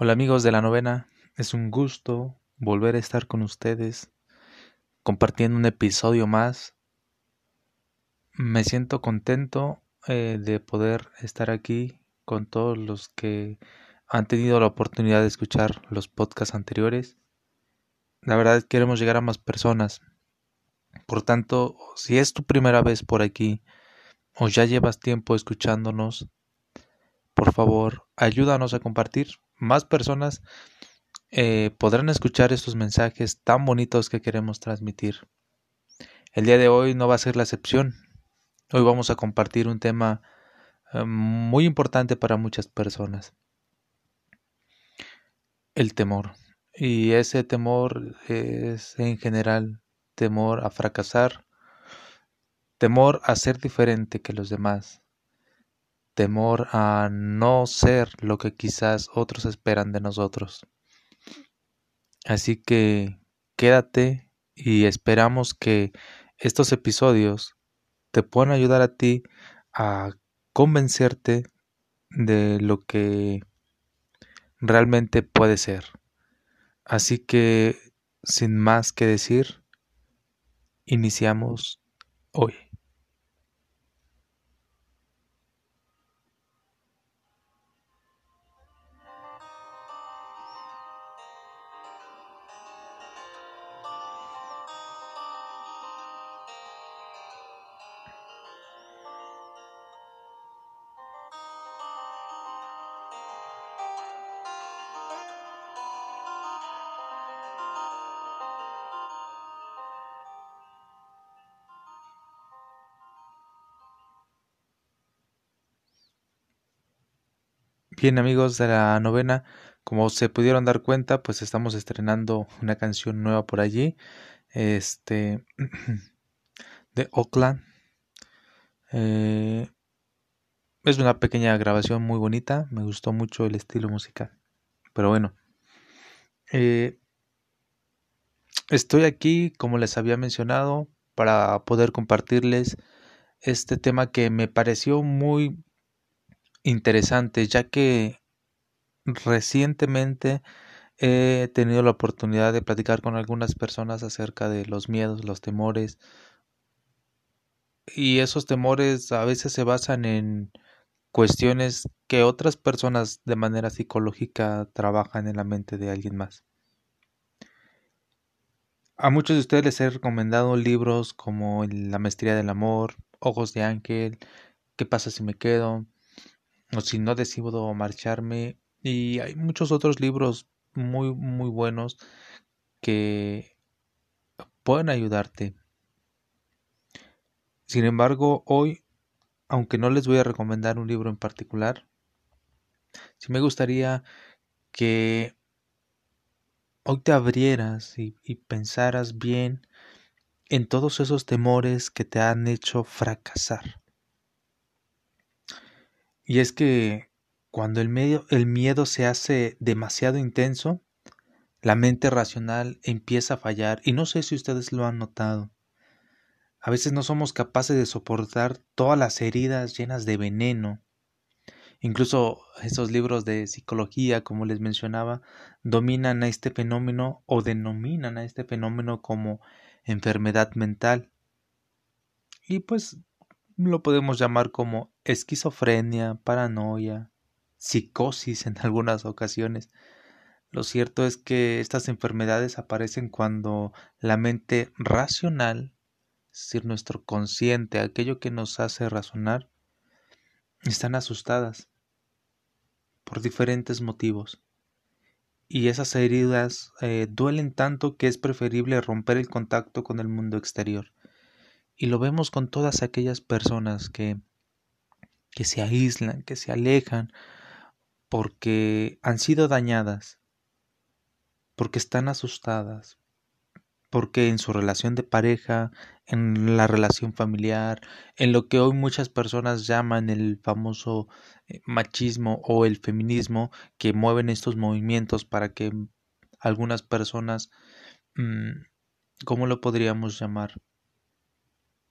Hola amigos de la novena, es un gusto volver a estar con ustedes compartiendo un episodio más. Me siento contento eh, de poder estar aquí con todos los que han tenido la oportunidad de escuchar los podcasts anteriores. La verdad es que queremos llegar a más personas. Por tanto, si es tu primera vez por aquí o ya llevas tiempo escuchándonos, por favor, ayúdanos a compartir más personas eh, podrán escuchar estos mensajes tan bonitos que queremos transmitir. El día de hoy no va a ser la excepción. Hoy vamos a compartir un tema eh, muy importante para muchas personas. El temor. Y ese temor es en general temor a fracasar, temor a ser diferente que los demás, temor a no ser lo que quizás otros esperan de nosotros. Así que quédate y esperamos que estos episodios te puedan ayudar a ti a convencerte de lo que realmente puede ser. Así que, sin más que decir, iniciamos hoy. Bien amigos de la novena, como se pudieron dar cuenta, pues estamos estrenando una canción nueva por allí, este, de Oakland. Eh, es una pequeña grabación muy bonita, me gustó mucho el estilo musical. Pero bueno, eh, estoy aquí, como les había mencionado, para poder compartirles este tema que me pareció muy interesante, ya que recientemente he tenido la oportunidad de platicar con algunas personas acerca de los miedos, los temores. Y esos temores a veces se basan en cuestiones que otras personas de manera psicológica trabajan en la mente de alguien más. A muchos de ustedes les he recomendado libros como La Maestría del Amor, Ojos de Ángel, ¿Qué pasa si me quedo? O si no decido marcharme. Y hay muchos otros libros muy, muy buenos que pueden ayudarte. Sin embargo, hoy, aunque no les voy a recomendar un libro en particular, sí me gustaría que hoy te abrieras y, y pensaras bien en todos esos temores que te han hecho fracasar. Y es que cuando el, el miedo se hace demasiado intenso, la mente racional empieza a fallar y no sé si ustedes lo han notado. A veces no somos capaces de soportar todas las heridas llenas de veneno. Incluso esos libros de psicología, como les mencionaba, dominan a este fenómeno o denominan a este fenómeno como enfermedad mental. Y pues lo podemos llamar como esquizofrenia, paranoia, psicosis en algunas ocasiones. Lo cierto es que estas enfermedades aparecen cuando la mente racional, es decir, nuestro consciente, aquello que nos hace razonar, están asustadas por diferentes motivos. Y esas heridas eh, duelen tanto que es preferible romper el contacto con el mundo exterior. Y lo vemos con todas aquellas personas que, que se aíslan, que se alejan, porque han sido dañadas, porque están asustadas, porque en su relación de pareja, en la relación familiar, en lo que hoy muchas personas llaman el famoso eh, machismo o el feminismo, que mueven estos movimientos para que algunas personas, mm, ¿cómo lo podríamos llamar?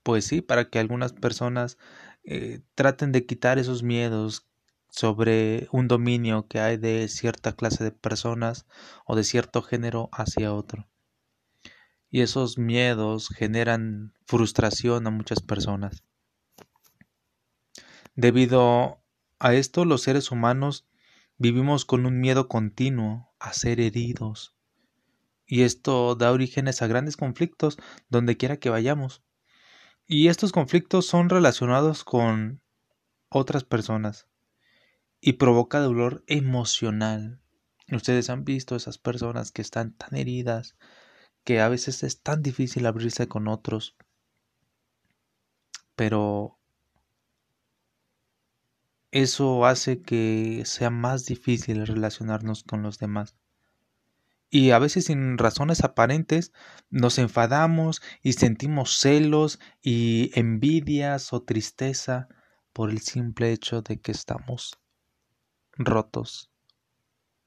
pues sí, para que algunas personas eh, traten de quitar esos miedos sobre un dominio que hay de cierta clase de personas o de cierto género hacia otro. Y esos miedos generan frustración a muchas personas. Debido a esto, los seres humanos vivimos con un miedo continuo a ser heridos. Y esto da orígenes a grandes conflictos donde quiera que vayamos. Y estos conflictos son relacionados con otras personas y provoca dolor emocional. Ustedes han visto esas personas que están tan heridas que a veces es tan difícil abrirse con otros. Pero eso hace que sea más difícil relacionarnos con los demás. Y a veces sin razones aparentes nos enfadamos y sentimos celos y envidias o tristeza por el simple hecho de que estamos rotos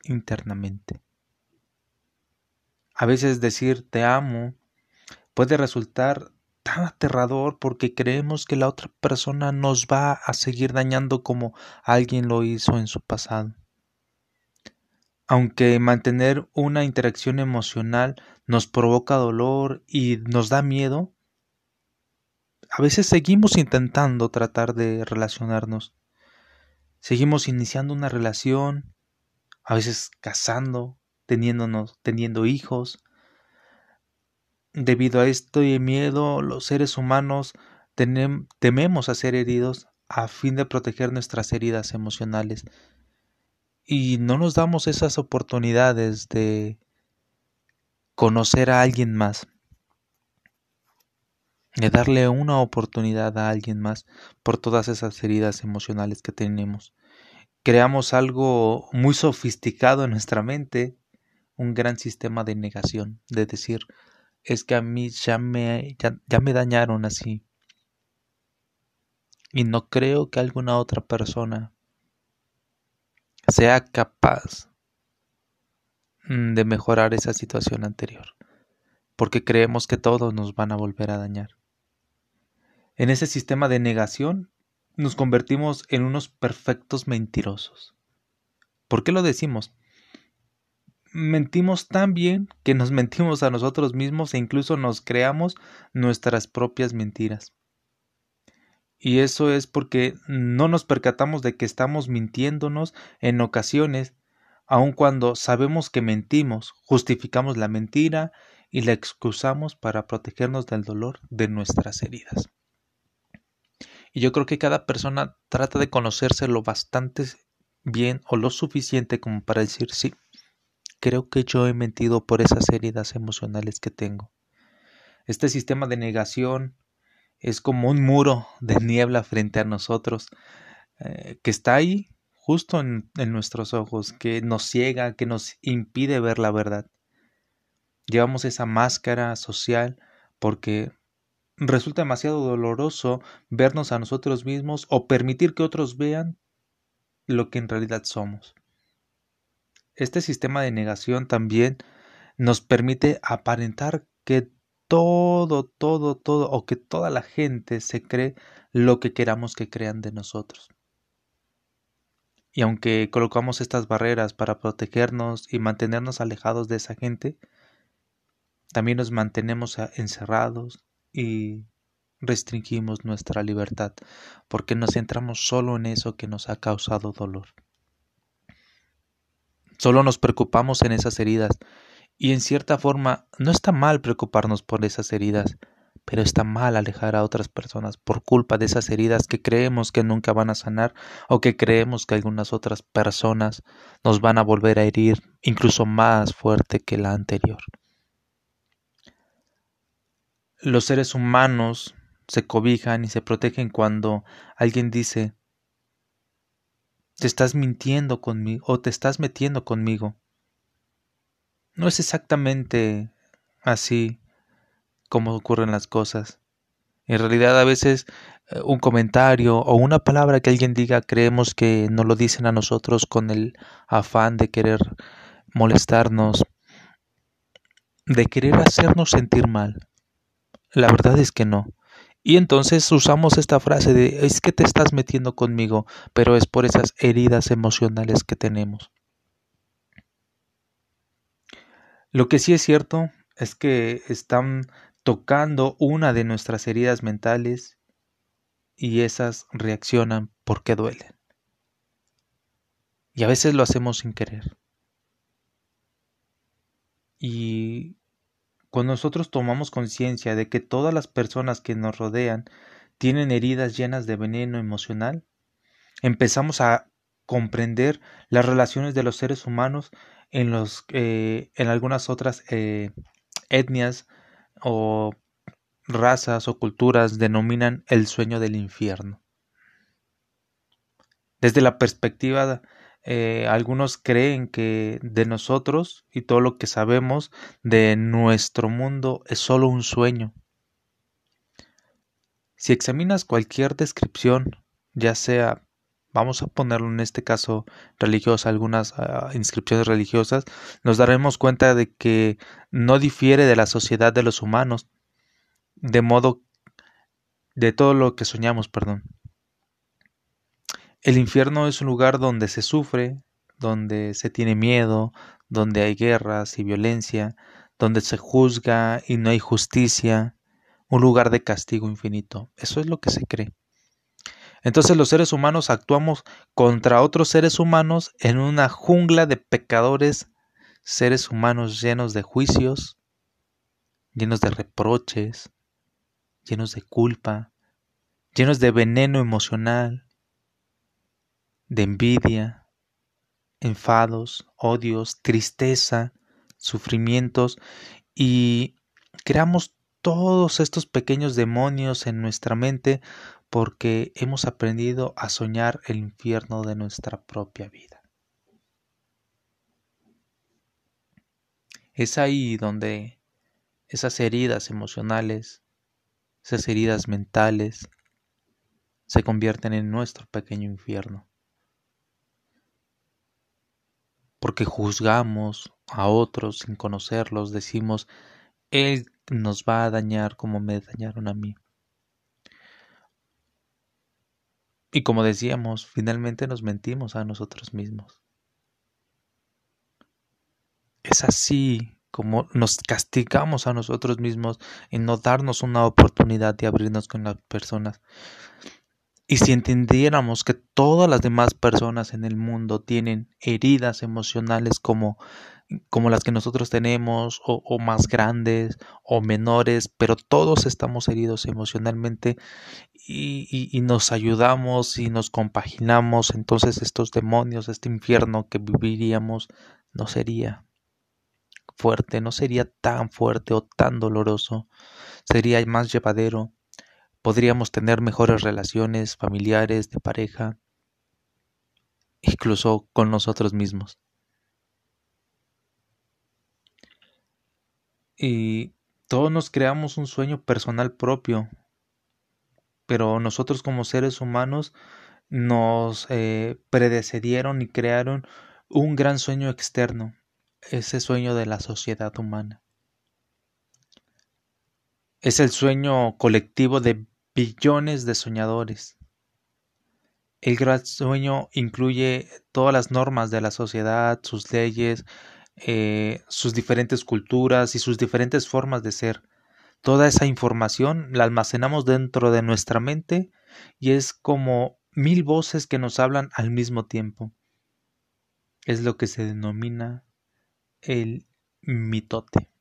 internamente. A veces decir te amo puede resultar tan aterrador porque creemos que la otra persona nos va a seguir dañando como alguien lo hizo en su pasado. Aunque mantener una interacción emocional nos provoca dolor y nos da miedo, a veces seguimos intentando tratar de relacionarnos Seguimos iniciando una relación, a veces casando, teniéndonos, teniendo hijos. Debido a esto y miedo, los seres humanos tememos a ser heridos a fin de proteger nuestras heridas emocionales. Y no nos damos esas oportunidades de conocer a alguien más, de darle una oportunidad a alguien más por todas esas heridas emocionales que tenemos. Creamos algo muy sofisticado en nuestra mente, un gran sistema de negación, de decir, es que a mí ya me, ya, me dañaron así. Y no creo que alguna otra persona sea capaz de mejorar esa situación anterior, porque creemos que todos nos van a volver a dañar. En ese sistema de negación nos convertimos en unos perfectos mentirosos. ¿Por qué lo decimos? Mentimos tan bien que nos mentimos a nosotros mismos e incluso nos creamos nuestras propias mentiras. Y eso es porque no nos percatamos de que estamos mintiéndonos en ocasiones, aun cuando sabemos que mentimos, justificamos la mentira y la excusamos para protegernos del dolor de nuestras heridas. Y yo creo que cada persona trata de conocerse lo bastante bien o lo suficiente como para decir sí, creo que yo he mentido por esas heridas emocionales que tengo. Este sistema de negación es como un muro de niebla frente a nosotros eh, que está ahí justo en, en nuestros ojos, que nos ciega, que nos impide ver la verdad. Llevamos esa máscara social porque resulta demasiado doloroso vernos a nosotros mismos o permitir que otros vean lo que en realidad somos. Este sistema de negación también nos permite aparentar que todo, todo, todo o que toda la gente se cree lo que queramos que crean de nosotros. Y aunque colocamos estas barreras para protegernos y mantenernos alejados de esa gente, también nos mantenemos encerrados, y restringimos nuestra libertad porque nos centramos solo en eso que nos ha causado dolor. Solo nos preocupamos en esas heridas y en cierta forma no está mal preocuparnos por esas heridas, pero está mal alejar a otras personas por culpa de esas heridas que creemos que nunca van a sanar o que creemos que algunas otras personas nos van a volver a herir incluso más fuerte que la anterior los seres humanos se cobijan y se protegen cuando alguien dice te estás mintiendo conmigo o te estás metiendo conmigo. No es exactamente así como ocurren las cosas. En realidad a veces eh, un comentario o una palabra que alguien diga creemos que no lo dicen a nosotros con el afán de querer molestarnos, de querer hacernos sentir mal. La verdad es que no. Y entonces usamos esta frase de es que te estás metiendo conmigo, pero es por esas heridas emocionales que tenemos. Lo que sí es cierto es que están tocando una de nuestras heridas mentales y esas reaccionan porque duelen. Y a veces lo hacemos sin querer. Y cuando nosotros tomamos conciencia de que todas las personas que nos rodean tienen heridas llenas de veneno emocional, empezamos a comprender las relaciones de los seres humanos en, los, eh, en algunas otras eh, etnias o razas o culturas denominan el sueño del infierno. Desde la perspectiva eh, algunos creen que de nosotros y todo lo que sabemos de nuestro mundo es solo un sueño. Si examinas cualquier descripción, ya sea, vamos a ponerlo en este caso religiosa, algunas ah, inscripciones religiosas, nos daremos cuenta de que no difiere de la sociedad de los humanos, de modo de todo lo que soñamos, perdón. El infierno es un lugar donde se sufre, donde se tiene miedo, donde hay guerras y violencia, donde se juzga y no hay justicia, un lugar de castigo infinito. Eso es lo que se cree. Entonces los seres humanos actuamos contra otros seres humanos en una jungla de pecadores, seres humanos llenos de juicios, llenos de reproches, llenos de culpa, llenos de veneno emocional, de envidia, enfados, odios, tristeza, sufrimientos. Y creamos todos estos pequeños demonios en nuestra mente porque hemos aprendido a soñar el infierno de nuestra propia vida. Es ahí donde esas heridas emocionales, esas heridas mentales, se convierten en nuestro pequeño infierno. porque juzgamos a otros sin conocerlos, decimos, Él nos va a dañar como me dañaron a mí. Y como decíamos, finalmente nos mentimos a nosotros mismos. Es así como nos castigamos a nosotros mismos en no darnos una oportunidad de abrirnos con las personas. Y si entendiéramos que todas las demás personas en el mundo tienen heridas emocionales como, como las que nosotros tenemos, o, más grandes o menores, pero todos estamos heridos emocionalmente y, nos ayudamos y nos compaginamos, entonces estos demonios, este infierno que viviríamos, no sería fuerte, no sería tan fuerte o tan doloroso, sería más llevadero podríamos tener mejores relaciones familiares, de pareja, incluso con nosotros mismos. Y todos nos creamos un sueño personal propio, pero nosotros como seres humanos nos eh, predecedieron y crearon un gran sueño externo, ese sueño de la sociedad humana. Es el sueño colectivo de billones de soñadores. El gran sueño incluye todas las normas de la sociedad, sus leyes, eh, sus diferentes culturas y sus diferentes formas de ser. Toda esa información la almacenamos dentro de nuestra mente y es como mil voces que nos hablan al mismo tiempo. Es lo que se denomina el mitote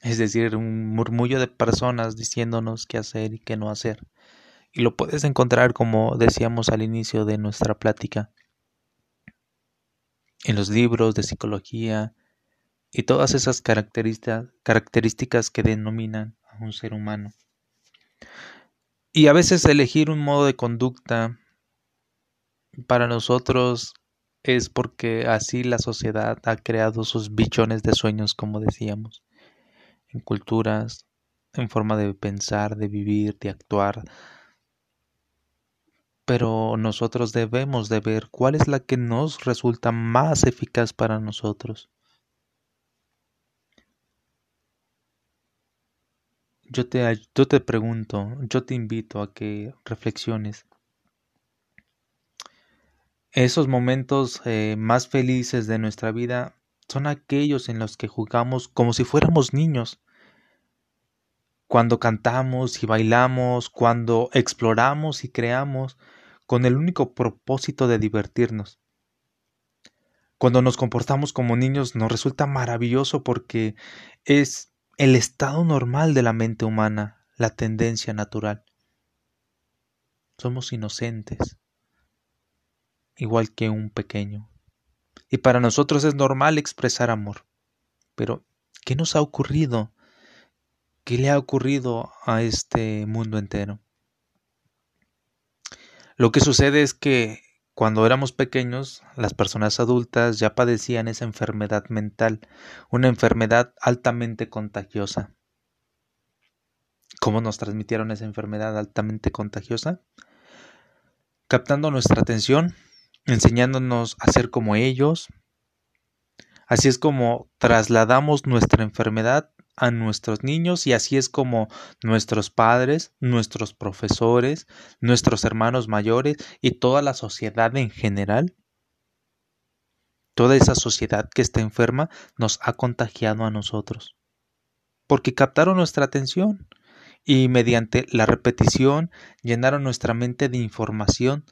es decir, un murmullo de personas diciéndonos qué hacer y qué no hacer. Y lo puedes encontrar, como decíamos al inicio de nuestra plática, en los libros de psicología y todas esas características que denominan a un ser humano. Y a veces elegir un modo de conducta para nosotros es porque así la sociedad ha creado sus bichones de sueños, como decíamos en culturas, en forma de pensar, de vivir, de actuar. Pero nosotros debemos de ver cuál es la que nos resulta más eficaz para nosotros. Yo te, yo te pregunto, yo te invito a que reflexiones. Esos momentos eh, más felices de nuestra vida son aquellos en los que jugamos como si fuéramos niños. Cuando cantamos y bailamos, cuando exploramos y creamos con el único propósito de divertirnos. Cuando nos comportamos como niños nos resulta maravilloso porque es el estado normal de la mente humana, la tendencia natural. Somos inocentes, igual que un pequeño. Y para nosotros es normal expresar amor. Pero, ¿qué nos ha ocurrido? ¿Qué le ha ocurrido a este mundo entero? Lo que sucede es que cuando éramos pequeños, las personas adultas ya padecían esa enfermedad mental, una enfermedad altamente contagiosa. ¿Cómo nos transmitieron esa enfermedad altamente contagiosa? Captando nuestra atención, enseñándonos a ser como ellos. Así es como trasladamos nuestra enfermedad a nuestros niños y así es como nuestros padres, nuestros profesores, nuestros hermanos mayores y toda la sociedad en general, toda esa sociedad que está enferma nos ha contagiado a nosotros. Porque captaron nuestra atención y mediante la repetición llenaron nuestra mente de información,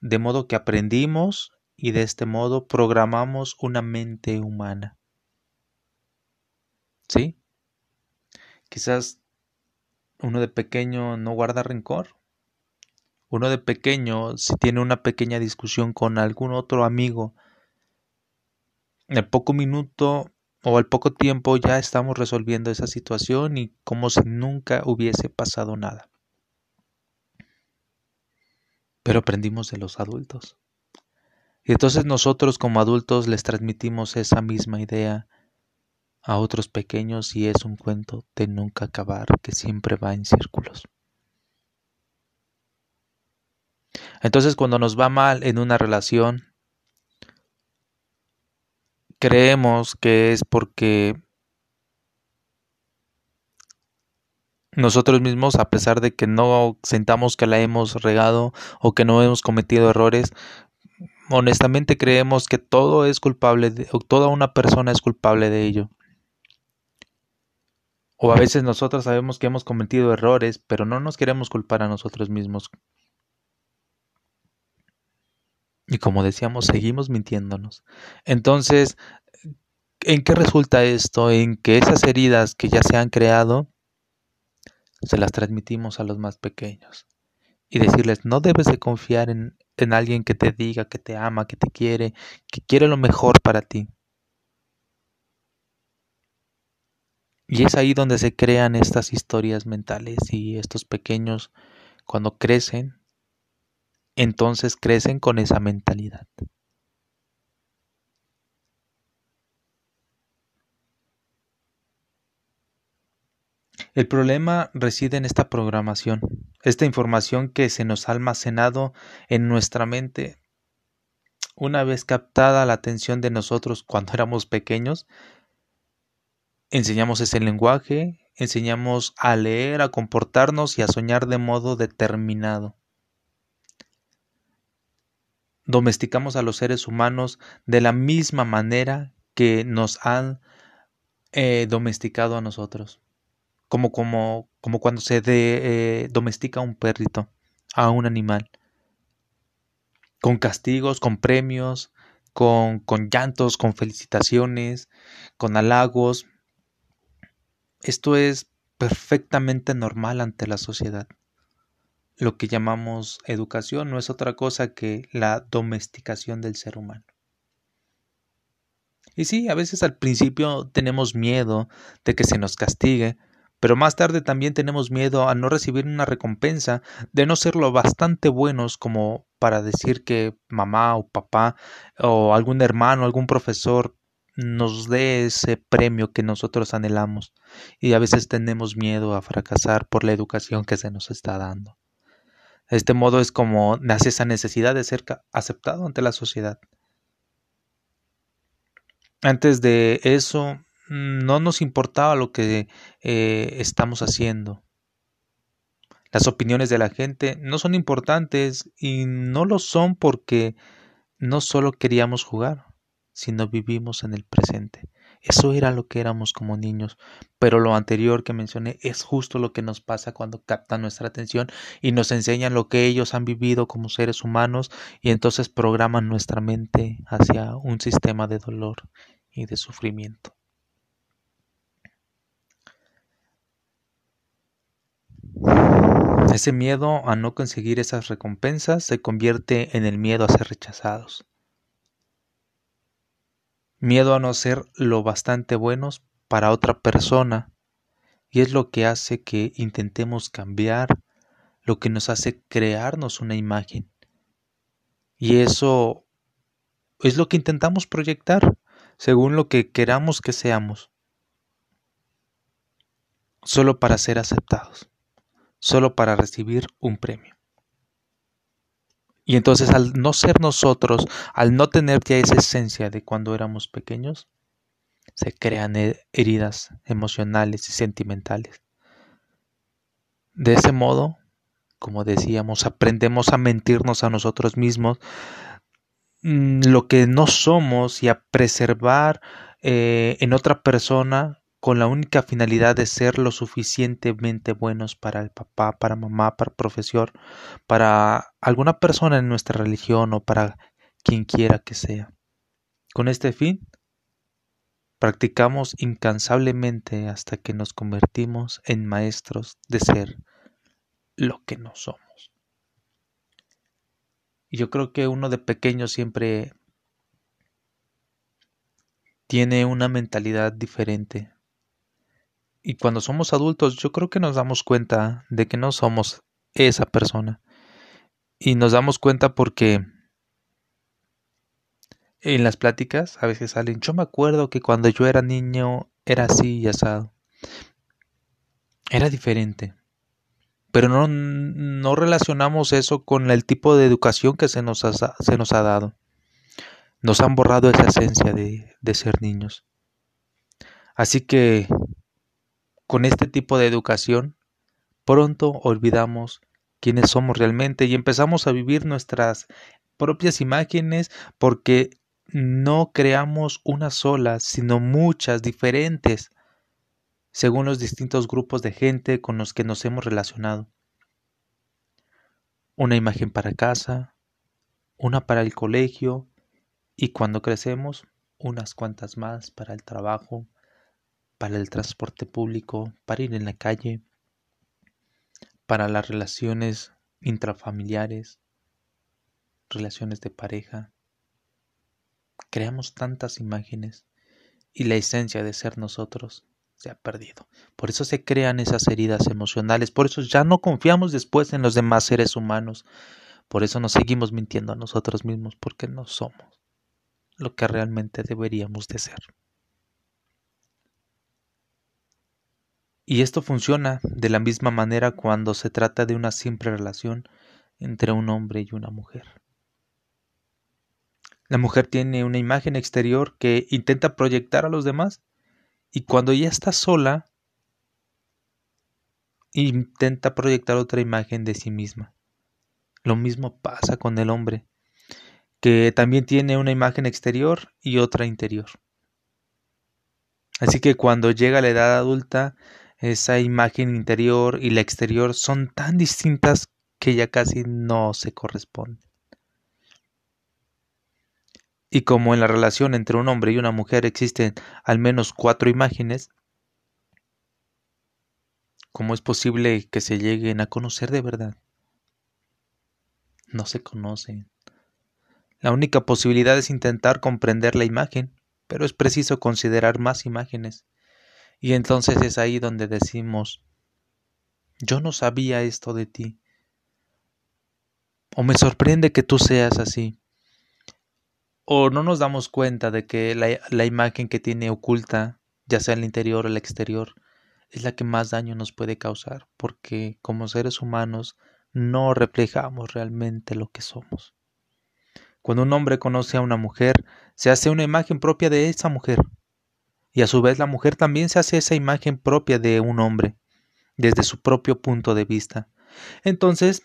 de modo que aprendimos y de este modo programamos una mente humana. ¿Sí? Quizás uno de pequeño no guarda rencor. Uno de pequeño, si tiene una pequeña discusión con algún otro amigo, al poco minuto o al poco tiempo ya estamos resolviendo esa situación y como si nunca hubiese pasado nada. Pero aprendimos de los adultos. Y entonces nosotros como adultos les transmitimos esa misma idea a otros pequeños y es un cuento de nunca acabar que siempre va en círculos. Entonces cuando nos va mal en una relación, creemos que es porque nosotros mismos, a pesar de que no sentamos que la hemos regado o que no hemos cometido errores, honestamente creemos que todo es culpable, o toda una persona es culpable de ello. O a veces nosotros sabemos que hemos cometido errores, pero no nos queremos culpar a nosotros mismos. Y como decíamos, seguimos mintiéndonos. Entonces, ¿en qué resulta esto? En que esas heridas que ya se han creado, se las transmitimos a los más pequeños. Y decirles, no debes de confiar en, en alguien que te diga que te ama, que te quiere, que quiere lo mejor para ti. Y es ahí donde se crean estas historias mentales y estos pequeños, cuando crecen, entonces crecen con esa mentalidad. El problema reside en esta programación, esta información que se nos ha almacenado en nuestra mente. Una vez captada la atención de nosotros cuando éramos pequeños, enseñamos ese lenguaje, enseñamos a leer, a comportarnos y a soñar de modo determinado. Domesticamos a los seres humanos de la misma manera que nos han eh, domesticado a nosotros. Como, como, como cuando se eh, domestica a un perrito, a un animal. Con castigos, con premios, con, con llantos, con felicitaciones, con halagos, esto es perfectamente normal ante la sociedad. Lo que llamamos educación no es otra cosa que la domesticación del ser humano. Y sí, a veces al principio tenemos miedo de que se nos castigue, pero más tarde también tenemos miedo a no recibir una recompensa, de no ser lo bastante buenos como para decir que mamá o papá o algún hermano, algún profesor nos dé ese premio que nosotros anhelamos y a veces tenemos miedo a fracasar por la educación que se nos está dando. De este modo es como nace esa necesidad de ser aceptado ante la sociedad. Antes de eso no nos importaba lo que eh, estamos haciendo. Las opiniones de la gente no son importantes y no lo son porque no solo queríamos jugar, sino vivimos en el presente. Eso era lo que éramos como niños, pero lo anterior que mencioné es justo lo que nos pasa cuando captan nuestra atención y nos enseñan lo que ellos han vivido como seres humanos y entonces programan nuestra mente hacia un sistema de dolor y de sufrimiento. Ese miedo a no conseguir esas recompensas se convierte en el miedo a ser rechazados. Miedo a no ser lo bastante buenos para otra persona. Y es lo que hace que intentemos cambiar, lo que nos hace crearnos una imagen. Y eso es lo que intentamos proyectar según lo que queramos que seamos, solo para ser aceptados solo para recibir un premio. Y entonces al no ser nosotros, al no tener ya esa esencia de cuando éramos pequeños, se crean heridas emocionales y sentimentales. De ese modo, como decíamos, aprendemos a mentirnos a nosotros mismos mm, lo que no somos y a preservar eh, en otra persona con la única finalidad de ser lo suficientemente buenos para el papá, para mamá, para el profesor, para alguna persona en nuestra religión o para quien quiera que sea. Con este fin, practicamos incansablemente hasta que nos convertimos en maestros de ser lo que no somos. Y yo creo que uno de pequeño siempre tiene una mentalidad diferente y cuando somos adultos, yo creo que nos damos cuenta de que no somos esa persona. Y nos damos cuenta porque en las pláticas a veces salen, yo me acuerdo que cuando yo era niño era así y asado. Era diferente. Pero no, no relacionamos eso con el tipo de educación que se nos ha, se nos ha dado. Nos han borrado esa esencia de, de ser niños. Así que con este tipo de educación, pronto olvidamos quiénes somos realmente y empezamos a vivir nuestras propias imágenes porque no creamos una sola, sino muchas diferentes, según los distintos grupos de gente con los que nos hemos relacionado. Una imagen para casa, una para el colegio y cuando crecemos, unas cuantas más para el trabajo, para el transporte público, para ir en la calle, para las relaciones intrafamiliares, relaciones de pareja. Creamos tantas imágenes y la esencia de ser nosotros se ha perdido. Por eso se crean esas heridas emocionales, por eso ya no confiamos después en los demás seres humanos, por eso nos seguimos mintiendo a nosotros mismos porque no somos lo que realmente deberíamos de ser. Y esto funciona de la misma manera cuando se trata de una simple relación entre un hombre y una mujer. La mujer tiene una imagen exterior que intenta proyectar a los demás y cuando ya está sola, intenta proyectar otra imagen de sí misma. Lo mismo pasa con el hombre, que también tiene una imagen exterior y otra interior. Así que cuando llega la edad adulta, esa imagen interior y la exterior son tan distintas que ya casi no se corresponden. Y como en la relación entre un hombre y una mujer existen al menos cuatro imágenes, ¿cómo es posible que se lleguen a conocer de verdad? No se conocen. La única posibilidad es intentar comprender la imagen, pero es preciso considerar más imágenes y entonces es ahí donde decimos, yo no sabía esto de ti. O me sorprende que tú seas así. O no nos damos cuenta de que la, imagen que tiene oculta, ya sea el interior o el exterior, es la que más daño nos puede causar, porque como seres humanos no reflejamos realmente lo que somos. Cuando un hombre conoce a una mujer, se hace una imagen propia de esa mujer, Y a su vez la mujer también se hace esa imagen propia de un hombre, desde su propio punto de vista. Entonces,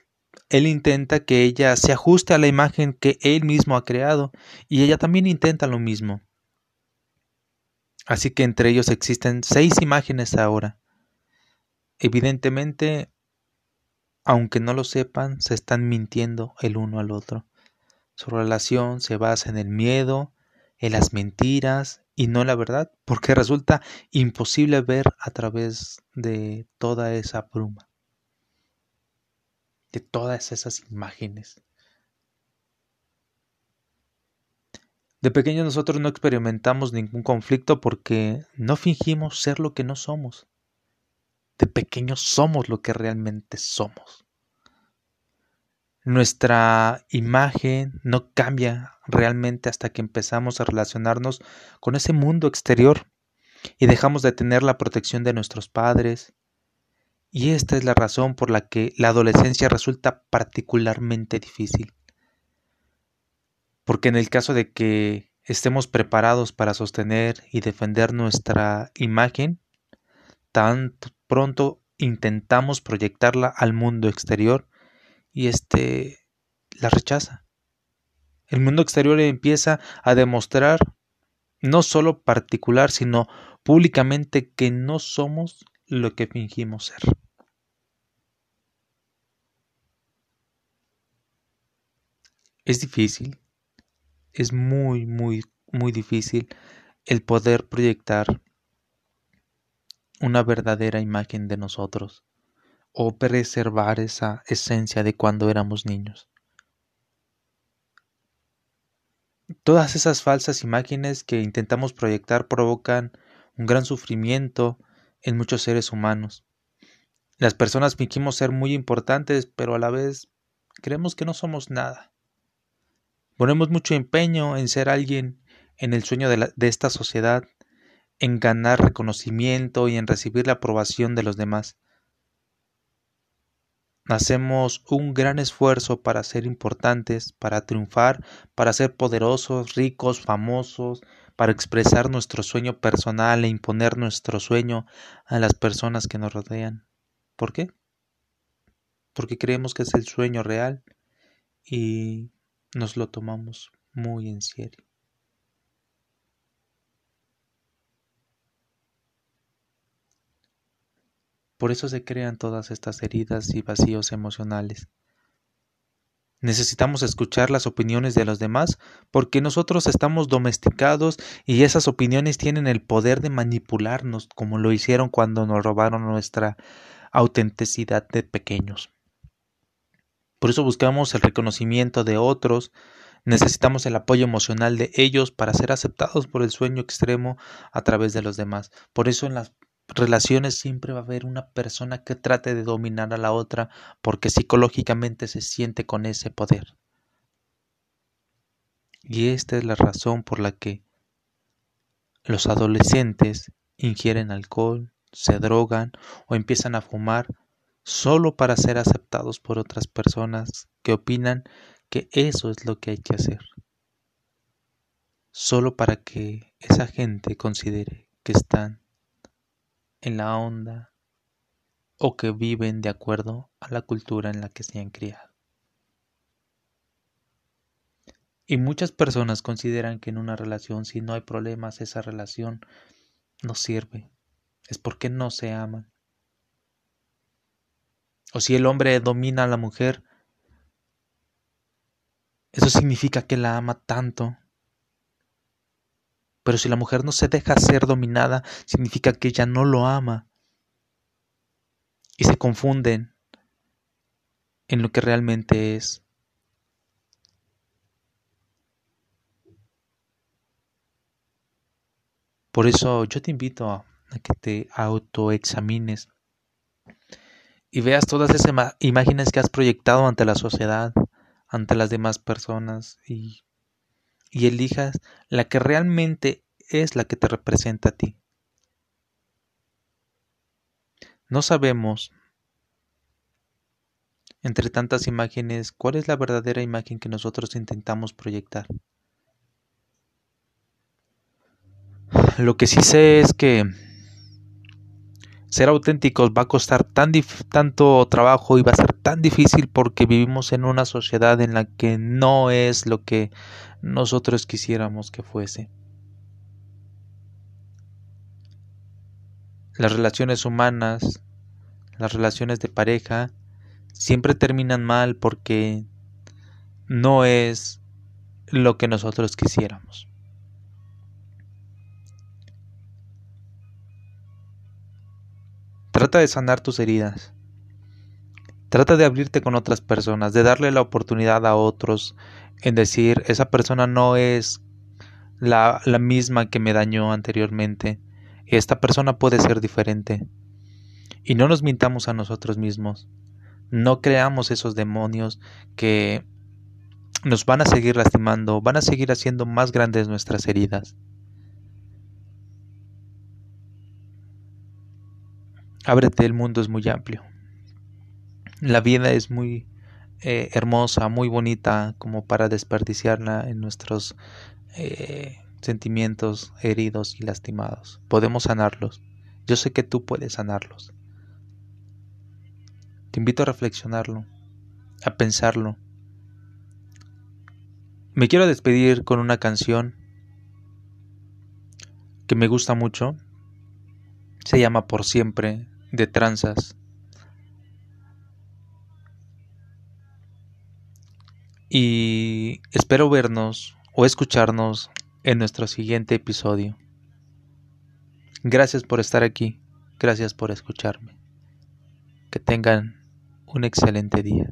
él intenta que ella se ajuste a la imagen que él mismo ha creado, y ella también intenta lo mismo. Así que entre ellos existen seis imágenes ahora. Evidentemente, aunque no lo sepan, se están mintiendo el uno al otro. Su relación se basa en el miedo, en las mentiras y no la verdad, porque resulta imposible ver a través de toda esa bruma, de todas esas imágenes. De pequeños nosotros no experimentamos ningún conflicto porque no fingimos ser lo que no somos. De pequeños somos lo que realmente somos. Nuestra imagen no cambia realmente hasta que empezamos a relacionarnos con ese mundo exterior y dejamos de tener la protección de nuestros padres. Y esta es la razón por la que la adolescencia resulta particularmente difícil. Porque en el caso de que estemos preparados para sostener y defender nuestra imagen, tan pronto intentamos proyectarla al mundo exterior y este la rechaza. El mundo exterior empieza a demostrar no solo particular, sino públicamente que no somos lo que fingimos ser. Es difícil, es muy, muy, muy difícil el poder proyectar una verdadera imagen de nosotros o preservar esa esencia de cuando éramos niños. Todas esas falsas imágenes que intentamos proyectar provocan un gran sufrimiento en muchos seres humanos. Las personas fingimos ser muy importantes, pero a la vez creemos que no somos nada. Ponemos mucho empeño en ser alguien en el sueño de, de esta sociedad, en ganar reconocimiento y en recibir la aprobación de los demás. Hacemos un gran esfuerzo para ser importantes, para triunfar, para ser poderosos, ricos, famosos, para expresar nuestro sueño personal e imponer nuestro sueño a las personas que nos rodean. ¿Por qué? Porque creemos que es el sueño real y nos lo tomamos muy en serio. Por eso se crean todas estas heridas y vacíos emocionales. Necesitamos escuchar las opiniones de los demás porque nosotros estamos domesticados y esas opiniones tienen el poder de manipularnos como lo hicieron cuando nos robaron nuestra autenticidad de pequeños. Por eso buscamos el reconocimiento de otros, necesitamos el apoyo emocional de ellos para ser aceptados por el sueño extremo a través de los demás. Por eso en las relaciones siempre va a haber una persona que trate de dominar a la otra porque psicológicamente se siente con ese poder. Y esta es la razón por la que los adolescentes ingieren alcohol, se drogan o empiezan a fumar solo para ser aceptados por otras personas que opinan que eso es lo que hay que hacer. Solo para que esa gente considere que están en la onda o que viven de acuerdo a la cultura en la que se han criado. Y muchas personas consideran que en una relación si no hay problemas esa relación no sirve. Es porque no se aman. O si el hombre domina a la mujer, eso significa que la ama tanto pero si la mujer no se deja ser dominada, significa que ella no lo ama. Y se confunden en lo que realmente es. Por eso yo te invito a, que te autoexamines y veas todas esas imágenes que has proyectado ante la sociedad, ante las demás personas y y elijas la que realmente es la que te representa a ti. No sabemos, entre tantas imágenes, cuál es la verdadera imagen que nosotros intentamos proyectar. Lo que sí sé es que ser auténticos va a costar tan tanto trabajo y va a ser tan difícil porque vivimos en una sociedad en la que no es lo que nosotros quisiéramos que fuese. Las relaciones humanas, las relaciones de pareja, siempre terminan mal porque no es lo que nosotros quisiéramos. Trata de sanar tus heridas. Trata de abrirte con otras personas, de darle la oportunidad a otros en decir, esa persona no es la, la misma que me dañó anteriormente. Esta persona puede ser diferente. Y no nos mintamos a nosotros mismos. No creamos esos demonios que nos van a seguir lastimando, van a seguir haciendo más grandes nuestras heridas. Ábrete, el mundo es muy amplio. La vida es muy eh, hermosa, muy bonita como para desperdiciarla en nuestros eh, sentimientos heridos y lastimados. Podemos sanarlos. Yo sé que tú puedes sanarlos. Te invito a reflexionarlo, a pensarlo me quiero despedir con una canción que me gusta mucho. Se llama Por siempre de Tranzas. Y espero vernos o escucharnos en nuestro siguiente episodio. Gracias por estar aquí. Gracias por escucharme. Que tengan un excelente día.